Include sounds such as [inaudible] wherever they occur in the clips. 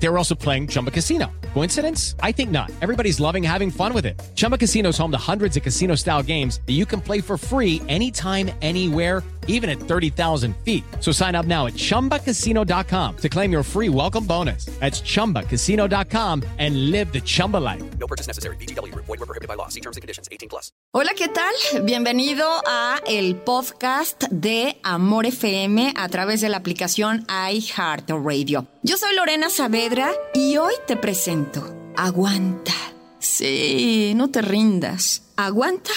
They were also playing Chumba Casino. Coincidence? I think not. Everybody's loving having fun with it. Chumba Casino is home to hundreds of casino style games that you can play for free anytime, anywhere, even at 30,000 feet. So sign up now at chumbacasino.com to claim your free welcome bonus. That's chumbacasino.com and live the Chumba life. No purchase necessary. BGW. Void were prohibited by law. See terms and conditions. 18 plus. Hola, ¿qué tal? Bienvenido a el podcast de Amor FM a través de la aplicación iHeartRadio. Yo soy Lorena Saavedra y hoy te presento Aguanta. Sí, no te rindas. Aguanta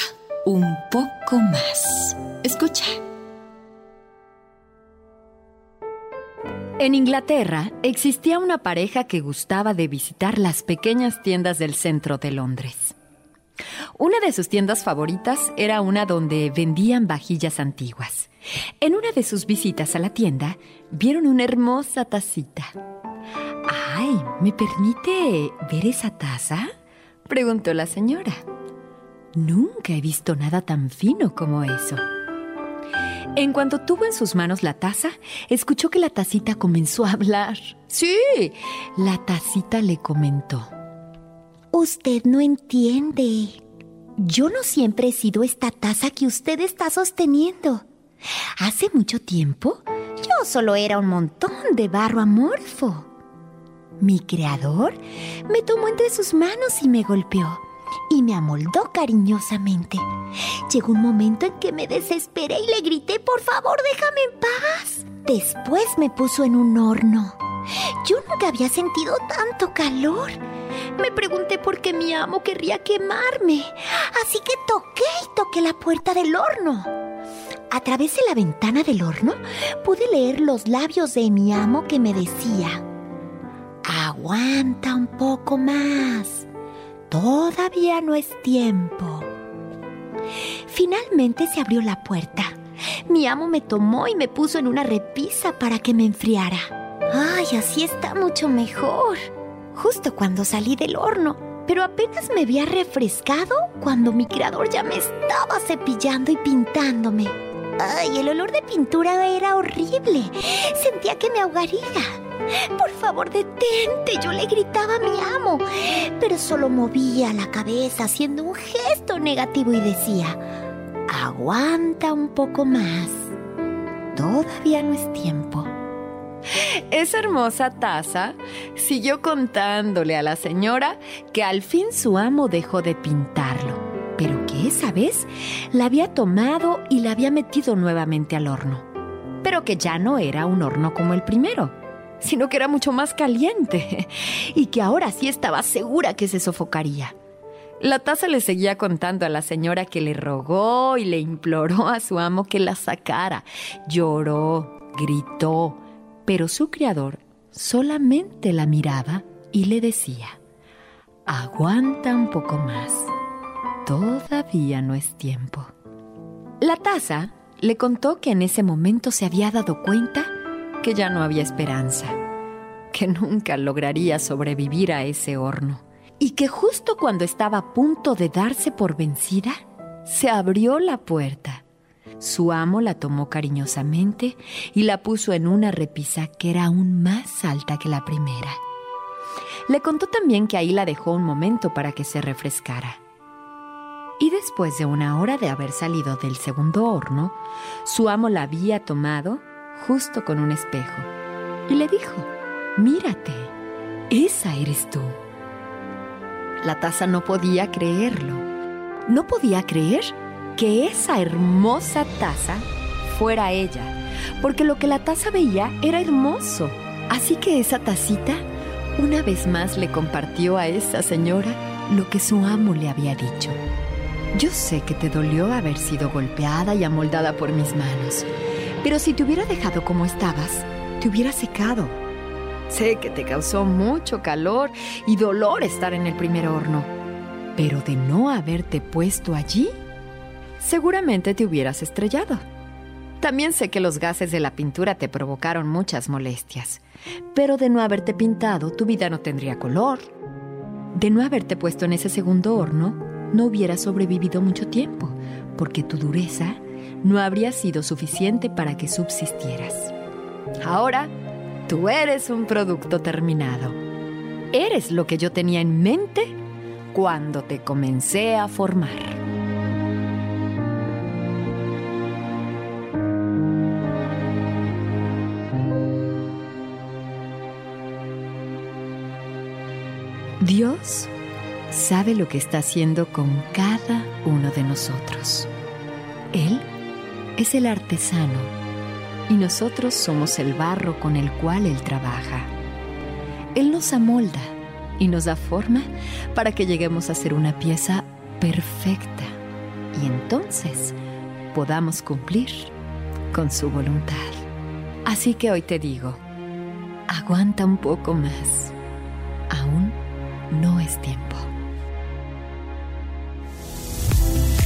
un poco más. Escucha. En Inglaterra existía una pareja que gustaba de visitar las pequeñas tiendas del centro de Londres. Una de sus tiendas favoritas era una donde vendían vajillas antiguas. En una de sus visitas a la tienda, vieron una hermosa tacita. ¡Ay! ¿Me permite ver esa taza? preguntó la señora. Nunca he visto nada tan fino como eso. En cuanto tuvo en sus manos la taza, escuchó que la tacita comenzó a hablar. Sí, la tacita le comentó. Usted no entiende. Yo no siempre he sido esta taza que usted está sosteniendo. Hace mucho tiempo, yo solo era un montón de barro amorfo. Mi creador me tomó entre sus manos y me golpeó y me amoldó cariñosamente. Llegó un momento en que me desesperé y le grité, por favor, déjame en paz. Después me puso en un horno. Yo nunca había sentido tanto calor. Me pregunté por qué mi amo querría quemarme. Así que toqué y toqué la puerta del horno. A través de la ventana del horno pude leer los labios de mi amo que me decía, aguanta un poco más. Todavía no es tiempo. Finalmente se abrió la puerta. Mi amo me tomó y me puso en una repisa para que me enfriara. Ay, así está mucho mejor. Justo cuando salí del horno, pero apenas me había refrescado cuando mi creador ya me estaba cepillando y pintándome. Ay, el olor de pintura era horrible. Sentía que me ahogaría. Por favor, detente, yo le gritaba a mi amo, pero solo movía la cabeza haciendo un gesto negativo y decía, aguanta un poco más, todavía no es tiempo. Esa hermosa taza siguió contándole a la señora que al fin su amo dejó de pintarlo, pero que esa vez la había tomado y la había metido nuevamente al horno, pero que ya no era un horno como el primero sino que era mucho más caliente [laughs] y que ahora sí estaba segura que se sofocaría. La taza le seguía contando a la señora que le rogó y le imploró a su amo que la sacara. Lloró, gritó, pero su criador solamente la miraba y le decía, aguanta un poco más, todavía no es tiempo. La taza le contó que en ese momento se había dado cuenta que ya no había esperanza, que nunca lograría sobrevivir a ese horno y que justo cuando estaba a punto de darse por vencida, se abrió la puerta. Su amo la tomó cariñosamente y la puso en una repisa que era aún más alta que la primera. Le contó también que ahí la dejó un momento para que se refrescara. Y después de una hora de haber salido del segundo horno, su amo la había tomado justo con un espejo y le dijo, mírate, esa eres tú. La taza no podía creerlo. No podía creer que esa hermosa taza fuera ella, porque lo que la taza veía era hermoso. Así que esa tacita una vez más le compartió a esa señora lo que su amo le había dicho. Yo sé que te dolió haber sido golpeada y amoldada por mis manos, pero si te hubiera dejado como estabas, te hubiera secado. Sé que te causó mucho calor y dolor estar en el primer horno, pero de no haberte puesto allí, seguramente te hubieras estrellado. También sé que los gases de la pintura te provocaron muchas molestias, pero de no haberte pintado, tu vida no tendría color. De no haberte puesto en ese segundo horno, no hubieras sobrevivido mucho tiempo, porque tu dureza no habría sido suficiente para que subsistieras. Ahora, tú eres un producto terminado. Eres lo que yo tenía en mente cuando te comencé a formar. Dios sabe lo que está haciendo con cada uno de nosotros. Él es el artesano y nosotros somos el barro con el cual Él trabaja. Él nos amolda y nos da forma para que lleguemos a ser una pieza perfecta y entonces podamos cumplir con su voluntad. Así que hoy te digo, aguanta un poco más. Aún no es tiempo.